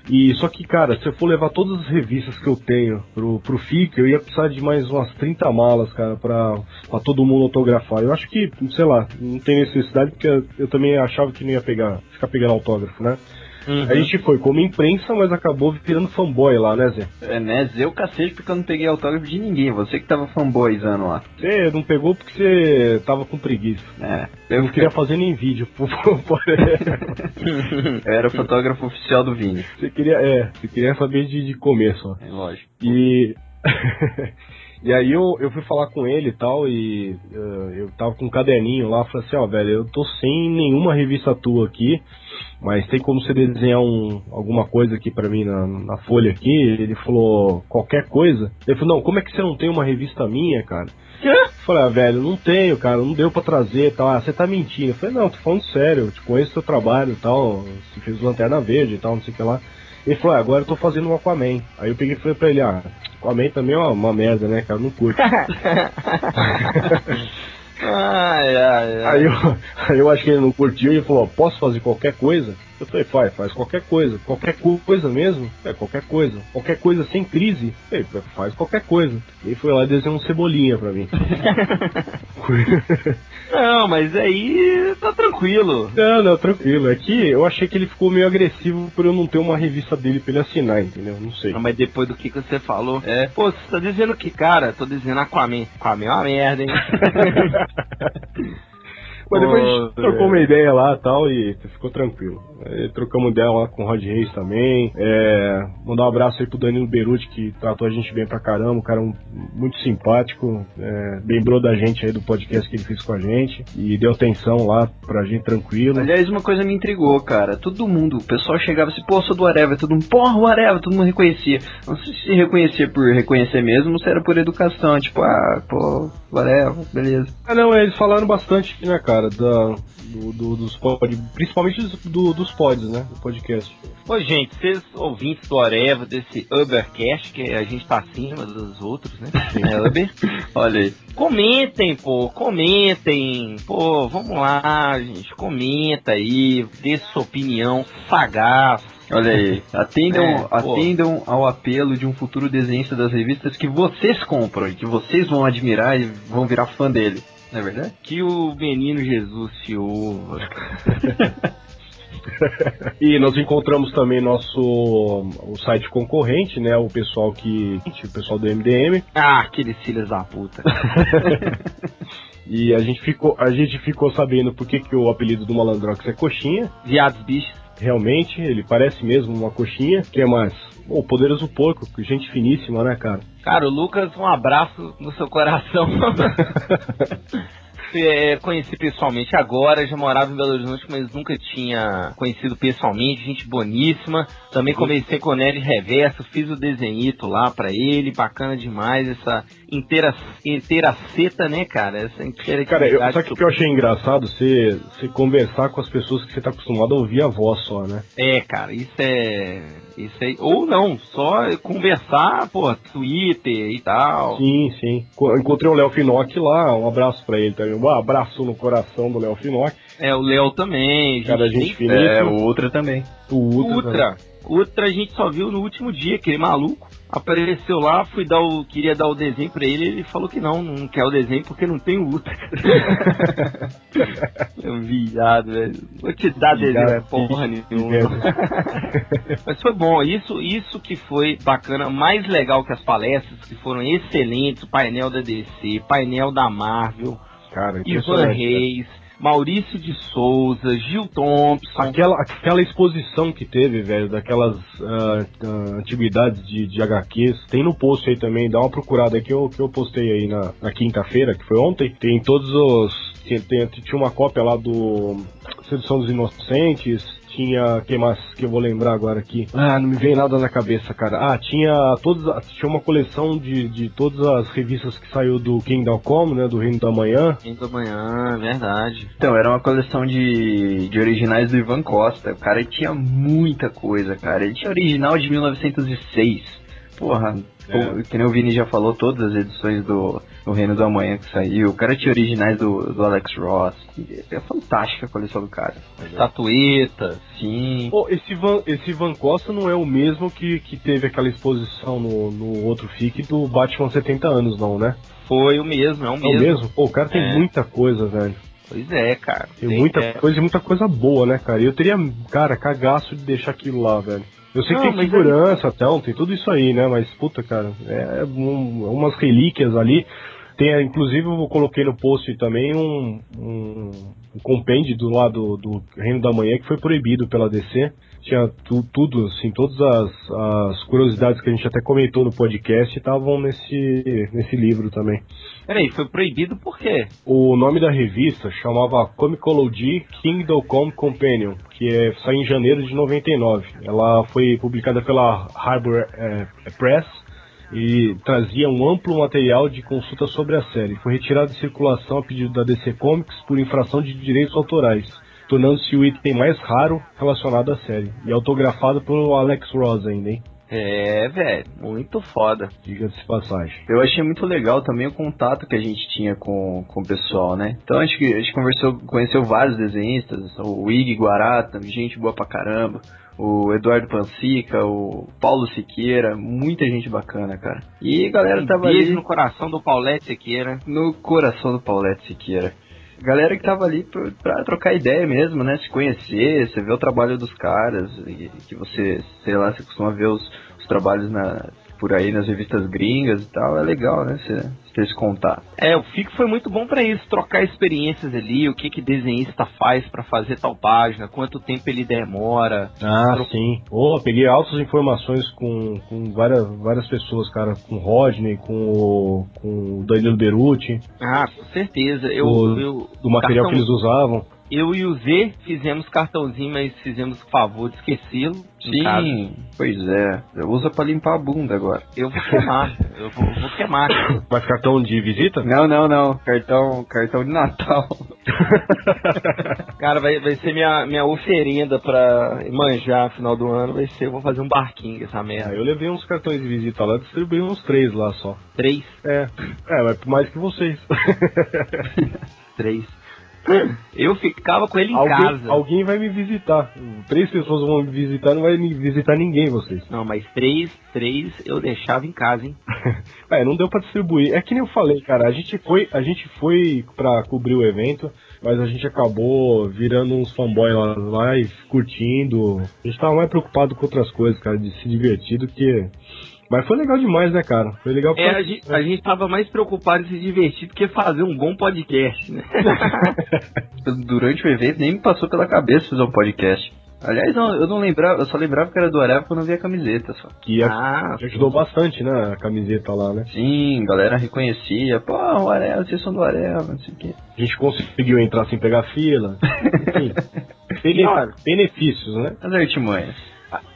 E só que, cara, se eu for levar todas as revistas que eu tenho pro, pro FIC, eu ia precisar de mais umas 30 malas, cara, pra, pra todo mundo autografar. Eu acho que, sei lá, não tem necessidade, porque eu, eu também achava que não ia pegar, ficar pegando autógrafo, né? Uhum. A gente foi como imprensa, mas acabou virando fanboy lá, né, Zé? É, né? Eu cacete porque eu não peguei autógrafo de ninguém. Você que tava fanboyzando lá. Você não pegou porque você tava com preguiça. É. Eu não queria fazer nem vídeo. Eu era o fotógrafo oficial do Vini. você queria, é, você queria saber de, de comer só. É lógico. E. e aí eu, eu fui falar com ele e tal, e eh, eu tava com um caderninho lá, falei assim, ó, velho, eu tô sem nenhuma revista tua aqui, mas tem como você desenhar um, alguma coisa aqui pra mim na, na folha aqui? Ele falou, qualquer coisa? Ele falou, não, como é que você não tem uma revista minha, cara? Eu falei, ah, velho, não tenho, cara, não deu pra trazer e tal. Ah, você tá mentindo. Eu falei, não, tô falando sério, eu te conheço seu trabalho e tal, você fez Lanterna Verde e tal, não sei o que lá. Ele falou, ah, agora eu tô fazendo um Aquaman. Aí eu peguei e falei pra ele, ah, Aquaman também é uma, uma merda, né, cara, não curto. ai, ai, ai. aí, eu, aí eu acho que ele não curtiu e falou, posso fazer qualquer coisa? Eu falei, faz, faz qualquer coisa. Qualquer co- coisa mesmo? É, qualquer coisa. Qualquer coisa sem crise? É, faz qualquer coisa. E ele foi lá e desenhou um cebolinha pra mim. Não, mas aí tá tranquilo. Não, não, tranquilo. É que eu achei que ele ficou meio agressivo por eu não ter uma revista dele pra ele assinar, entendeu? Não sei. Não, mas depois do que, que você falou. É. Pô, você tá dizendo que, cara, tô dizendo Aquaman. Aquaman é uma merda, hein? Mas depois a gente trocou uma ideia lá e tal e ficou tranquilo. Aí trocamos ideia lá com o Rod Reis também. É, mandar um abraço aí pro Danilo Beruti, que tratou a gente bem pra caramba. Um cara um- muito simpático. É, lembrou da gente aí do podcast que ele fez com a gente. E deu atenção lá pra gente tranquilo. Aliás, uma coisa me intrigou, cara. Todo mundo, o pessoal chegava assim, pô, sou do Areva, todo mundo, porra, o Areva, todo mundo reconhecia. Não sei se reconhecia por reconhecer mesmo ou se era por educação, tipo, ah, pô, o Areva, beleza. Ah, não, eles falaram bastante, né, cara, da, do, do- dos pod, principalmente dos, do- dos pods, né, do podcast. Ô, gente, vocês ouvintes do Areva, desse Ubercast, que a gente tá acima dos outros, né? É Uber. Olha aí. Comentem, pô, comentem. Pô, vamos lá, gente. Comenta aí, dê sua opinião sagaz Olha aí, atendam, É, atendam ao apelo de um futuro desenhista das revistas que vocês compram e que vocês vão admirar e vão virar fã dele. Não é verdade? Que o menino Jesus se ouva. E nós encontramos também nosso o site concorrente, né? O pessoal que. O pessoal do MDM. Ah, aqueles filhos da puta. E a gente ficou, a gente ficou sabendo por que, que o apelido do Malandrox é coxinha. Viados bichos. Realmente, ele parece mesmo uma coxinha. que é mais? O poderoso porco, gente finíssima, né, cara? Cara, o Lucas, um abraço no seu coração. É, conheci pessoalmente agora, já morava em Belo Horizonte, mas nunca tinha conhecido pessoalmente, gente boníssima. Também conversei com o Nelly Reverso, fiz o desenhito lá pra ele, bacana demais, essa inteira, inteira seta, né, cara? Essa inteira Cara, eu, sabe o que eu achei engraçado? Você, você conversar com as pessoas que você tá acostumado a ouvir a voz só, né? É, cara, isso é. Isso aí. Ou não, só conversar, pô, Twitter e tal. Sim, sim. Co- Encontrei o Léo Finock lá, um abraço pra ele também. Um abraço no coração do Léo Finock. É, o Léo também. Cara, gente É, o Ultra também. O Ultra. Ultra. Ultra a gente só viu no último dia, aquele maluco. Apareceu lá, fui dar o. queria dar o desenho pra ele, ele falou que não, não quer o desenho porque não tem o Ultra. é um viado, velho. Vou te dar desenho, é Viado, porra viado. nenhuma. Mas foi bom, isso, isso que foi bacana, mais legal que as palestras, que foram excelentes, o painel da DC, painel da Marvel, Cara, Ivan. Reis, Maurício de Souza, Gil Thompson. Aquela, aquela exposição que teve, velho, daquelas ah, ah, antiguidades de, de HQs, tem no post aí também, dá uma procurada que eu, que eu postei aí na, na quinta-feira, que foi ontem. Tem todos os. Tinha, tem- tinha uma cópia lá do Sedução dos Inocentes. Tinha. que mais que eu vou lembrar agora aqui? Ah, não me vem nada na cabeça, cara. Ah, tinha todos. Tinha uma coleção de, de todas as revistas que saiu do Kingdom Come, né? Do Reino da Manhã. Quinta da manhã, verdade. Então, era uma coleção de, de originais do Ivan Costa. O cara tinha muita coisa, cara. Ele tinha original de 1906. Porra, pô, que nem o Vini já falou, todas as edições do, do Reino do Amanhã que saiu. O cara tinha originais do, do Alex Ross. É fantástica a coleção do cara. Estatueta. Sim. Pô, esse Van, esse Van Costa não é o mesmo que, que teve aquela exposição no, no outro FIC do Batman 70 anos, não, né? Foi o mesmo, é o É mesmo. o mesmo? Pô, o cara tem É. muita coisa, velho. Pois é, cara. Tem muita é. coisa e muita coisa boa, né, cara? E eu teria, cara, cagaço de deixar aquilo lá, velho. Eu sei Não, que tem mas segurança, tal, tem tudo isso aí, né? Mas, puta, cara, é um- umas relíquias ali. Tem, inclusive, eu coloquei no post também um, um, um compêndio do lado do Reino da Manhã que foi proibido pela DC. Tinha tu- tudo, assim, todas as, as curiosidades que a gente até comentou no podcast estavam nesse, nesse livro também. Peraí, foi proibido por quê? O nome da revista chamava Comicology Kingdom Come Companion, que é, saiu em janeiro de 99. Ela foi publicada pela Harbor eh, Press e trazia um amplo material de consulta sobre a série. Foi retirada de circulação a pedido da DC Comics por infração de direitos autorais, tornando-se o item mais raro relacionado à série. E autografado por Alex Ross ainda, hein? É, velho, muito foda. Diga-se passagem. Eu achei muito legal também o contato que a gente tinha com, com o pessoal, né? Então a gente, a gente conversou, conheceu vários desenhistas, o Ig Guarata, gente boa pra caramba, o Eduardo Pansica, o Paulo Siqueira, muita gente bacana, cara. E a galera Um tava beijo ali no coração do Paulette Sequeira. no coração do Paulette Siqueira. Galera que tava ali pra trocar ideia mesmo, né? Se conhecer, você ver o trabalho dos caras, que você, sei lá, você costuma ver os, os trabalhos na, por aí nas revistas gringas e tal, é legal, né? Você, você ter esse contato. É, o FIC foi muito bom pra isso, trocar experiências ali, o que que desenhista faz pra fazer tal página, quanto tempo ele demora. Ah, Tro- sim. Oh, peguei altas informações com, com várias, várias pessoas, cara. Com o Rodney, com o, com o Danilo Beruti, Ah, com certeza. Eu, Do- eu, do material cartão- que eles usavam. Eu e o Z fizemos cartãozinho, mas fizemos o favor de esquecê-lo. Sim, pois é. Usa pra limpar a bunda agora. Eu vou queimar, eu vou, vou queimar. Mas cartão de visita? Não, não, não. Cartão, cartão de Natal. Cara, vai, vai ser minha, minha oferenda pra manjar no final do ano, vai ser, eu vou fazer um barquinho essa Ah, merda. eu levei uns cartões de visita lá, distribuí uns três lá só. Três, É, é, mas mais que vocês. três. Eu ficava com ele em Alguém, casa. alguém vai me visitar. Três pessoas vão me visitar, não vai me visitar ninguém, vocês. Não, mas três, três eu deixava em casa, hein? É, não deu pra distribuir. É que nem eu falei, cara, a gente foi, a gente foi pra cobrir o evento, mas a gente acabou virando uns fanboy lá, lá e curtindo. A gente tava mais preocupado com outras coisas, cara, de se divertir do que. Mas foi legal demais, né, cara? Foi legal É, pra... a gente, a gente tava mais preocupado em se divertir do que fazer um bom podcast, né? Durante o evento nem me passou pela cabeça fazer um podcast. Aliás, não, eu não lembrava, eu só lembrava que era do Areva quando eu vi a camiseta só. Que a- ah, ajudou bastante, né, a camiseta lá, né? Sim, galera reconhecia, pô, o Areva, vocês são do Areva, não sei o quê. A gente conseguiu entrar sem pegar fila. Enfim, bene- Claro. benefícios, né? As artimanhas.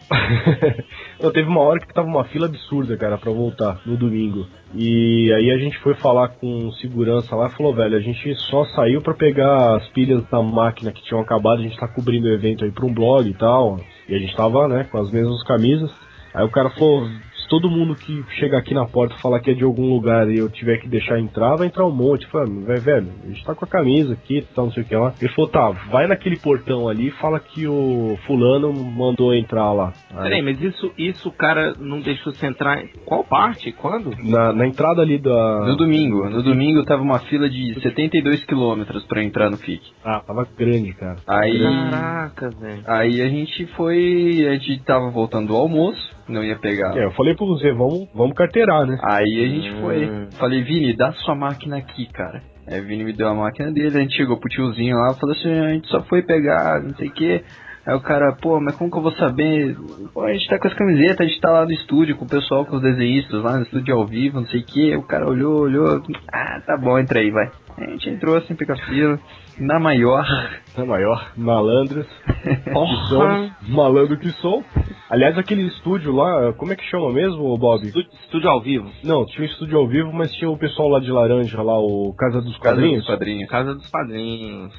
Não, teve uma hora que tava uma fila absurda, cara, pra voltar no domingo. E aí a gente foi falar com segurança lá e falou, velho, a gente só saiu pra pegar as pilhas da máquina que tinham acabado, a gente tá cobrindo o evento aí pra um blog e tal. E a gente tava, né, com as mesmas camisas. Aí o cara falou, se todo mundo que chega aqui na porta falar que é de algum lugar e eu tiver que deixar entrar, vai entrar um monte. Falei, "Vai, velho, a gente tá com a camisa aqui tal, não sei o que lá. Ele falou, tá, vai naquele portão ali e fala que o fulano mandou entrar lá. Aí- Peraí, mas isso, isso o cara não deixou você entrar em qual parte? Quando? Na, na entrada ali da. No domingo, no domingo tava uma fila de 72 quilômetros pra entrar no FIC. Ah, tava grande, cara. Aí, Caraca, velho. aí a gente foi, a gente tava voltando do almoço, não ia pegar. É, eu falei pra você, vamos, vamos carteirar, né? Aí a gente Hum. foi. Falei, Vini, dá sua máquina aqui, cara. Aí o Vini me deu a máquina dele, a gente chegou pro tiozinho lá, falou assim, a gente só foi pegar, não sei o que. Aí o cara, pô, mas como que eu vou saber? Pô, a gente tá com as camisetas, a gente tá lá no estúdio com o pessoal, com os desenhistas lá no estúdio ao vivo, não sei o que. O cara olhou, olhou, ah, tá bom, entra aí, vai. A gente entrou assim, pica fila, na maior. Na maior, malandros. Porra. malandro que sou. Aliás, aquele estúdio lá, como é que chama mesmo, Bob? Estúdio, estúdio ao vivo. Não, tinha um estúdio ao vivo, mas tinha o pessoal lá de laranja, lá, o Casa dos Casa Quadrinhos. dos quadrinhos. Casa dos Padrinhos.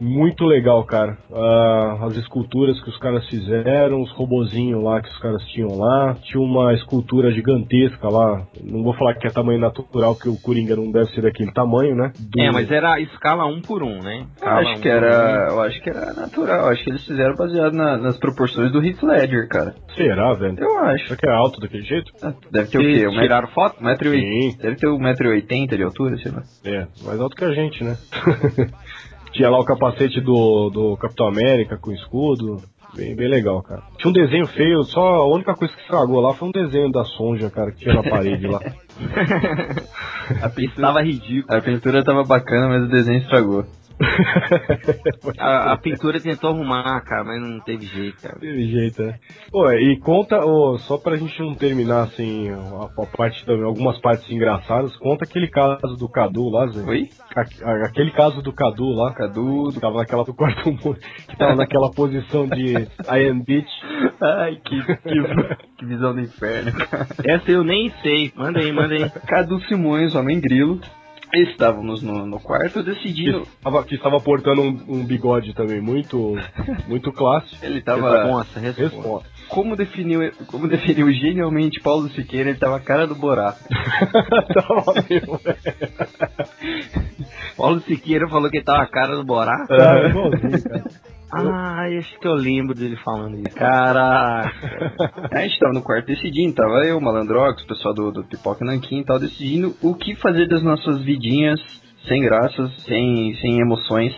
Muito legal, cara. Ah, as esculturas que os caras fizeram, os robozinhos lá que os caras tinham lá. Tinha uma escultura gigantesca lá. Não vou falar que é tamanho natural, porque o Coringa não deve ser daquele tamanho, né? Do- É, mas era escala um por um, né? Eu acho um que era. Eu acho que era natural. Acho que eles fizeram baseado na- nas proporções do Heath Ledger, cara. Será, velho? Eu acho. Será que é alto daquele jeito? Ah, Deve ter um. o quê? Um tiraram foto? um metro e. Deve ter 1,80m de altura, sei lá. É, mais alto que a gente, né? Tinha lá o capacete do, do Capitão América com escudo. Bem, bem legal, cara. Tinha um desenho feio, só a única coisa que estragou lá foi um desenho da Sonja, cara, que tinha na parede lá. A pintura, Estava ridículo. a pintura tava bacana, mas o desenho estragou. A, a pintura tentou arrumar, cara, mas não teve jeito, cara. Teve jeito, né? Pô, e conta, ô, só pra gente não terminar assim, a, a parte da- algumas partes engraçadas, conta aquele caso do Cadu lá, Zé. Oi? A- aquele caso do Cadu lá, Cadu. que tava naquela do quarto mundo, que tava naquela posição de I am bitch. Ai, que, que, que visão do inferno, cara. Essa eu nem sei. Manda aí, manda aí. Cadu Simões, homem grilo. Estávamos no, no quarto Que decidindo. estava, que estava portando um, um bigode também muito, muito clássico. Ele tava. Responsa, responsa. Responsa. Como definiu, como definiu genialmente Paulo Siqueira, ele tava a cara do Borá. tava mesmo. Paulo Siqueira falou que ele tava a cara do Borá. Tava igualzinho, cara. Ah, acho que eu lembro dele falando isso. Caraca. A gente tava no quarto decidindo, tava eu, Malandrox, o pessoal do, do Pipoca Nanquim e tal, decidindo o que fazer das nossas vidinhas sem graças, sem, sem emoções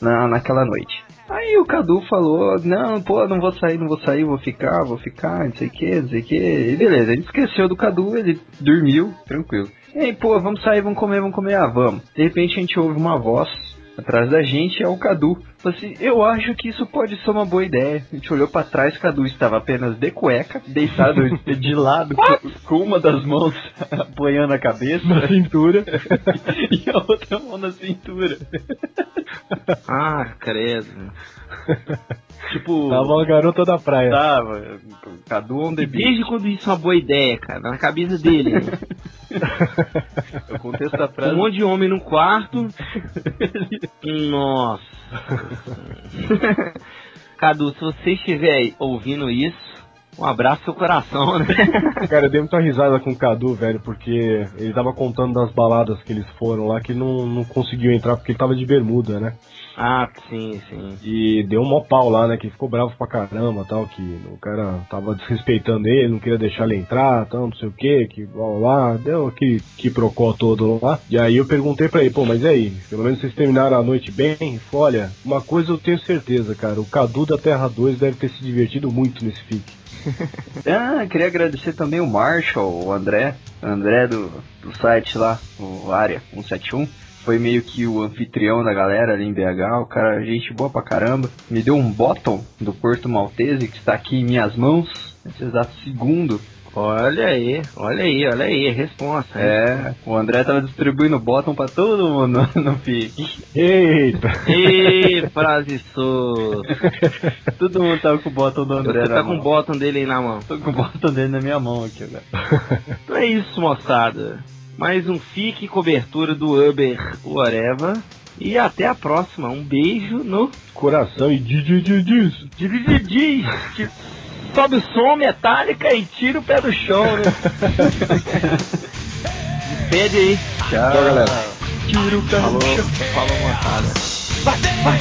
na, naquela noite. Aí o Cadu falou, não, pô, não vou sair, não vou sair, vou ficar, vou ficar, não sei o que, não sei o que. E beleza, a gente esqueceu do Cadu, ele dormiu, tranquilo. E aí, pô, vamos sair, vamos comer, vamos comer, ah, vamos. De repente a gente ouve uma voz atrás da gente, é o Cadu. Falou assim, eu acho que isso pode ser uma boa ideia. A gente olhou pra trás, Cadu estava apenas de cueca, deitado de lado, com, com uma das mãos apoiando a cabeça Na cintura. e a outra mão na cintura. Ah, credo. Tipo, Tava a garota da praia. Tava, Cadu on the beach. desde quando isso é uma boa ideia, cara? Na cabeça dele. O contexto da um frase. monte de homem no quarto. Nossa. Cadu, se você estiver ouvindo isso, Um abraço no coração, né? Cara, eu dei muita risada com o Cadu, velho, porque ele tava contando das baladas que eles foram lá, que não, não conseguiu entrar porque ele tava de bermuda, né? Ah, sim, sim. E deu um mó pau lá, né? Que ficou bravo pra caramba tal, que o cara tava desrespeitando ele, não queria deixar ele entrar, tal, não sei o que, que blá blá blá, deu aquele que procó todo lá. E aí eu perguntei pra ele, pô, mas e aí? Pelo menos vocês terminaram a noite bem? Ele falou, olha, uma coisa eu tenho certeza, cara, o Cadu da Terra 2 deve ter se divertido muito nesse fic. Ah, queria agradecer também o Marshall, o André, André do, do site lá, o Área 171. Foi meio que o anfitrião da galera ali em BH, o cara, gente boa pra caramba. Me deu um bottom do Porto Maltese que está aqui em minhas mãos, nesse exato segundo. Olha aí, olha aí, olha aí, responsa. hein? É, o André tava distribuindo bottom pra todo mundo no FIC. Eita! Ih, frase solta. Todo mundo tava com o bottom do André Você tá com o bottom dele aí na mão. Tô com o bottom dele na minha mão aqui agora. Então é isso, moçada. Mais um fique cobertura do Uber Whatever. E até a próxima. Um beijo no Coração e di, di, di, diz. Didi. que Sobe o som, metálica e tira o pé do chão, né? Despede aí. Tchau, galera. Tira o pé do chão. falou, moçada. Vai, vai.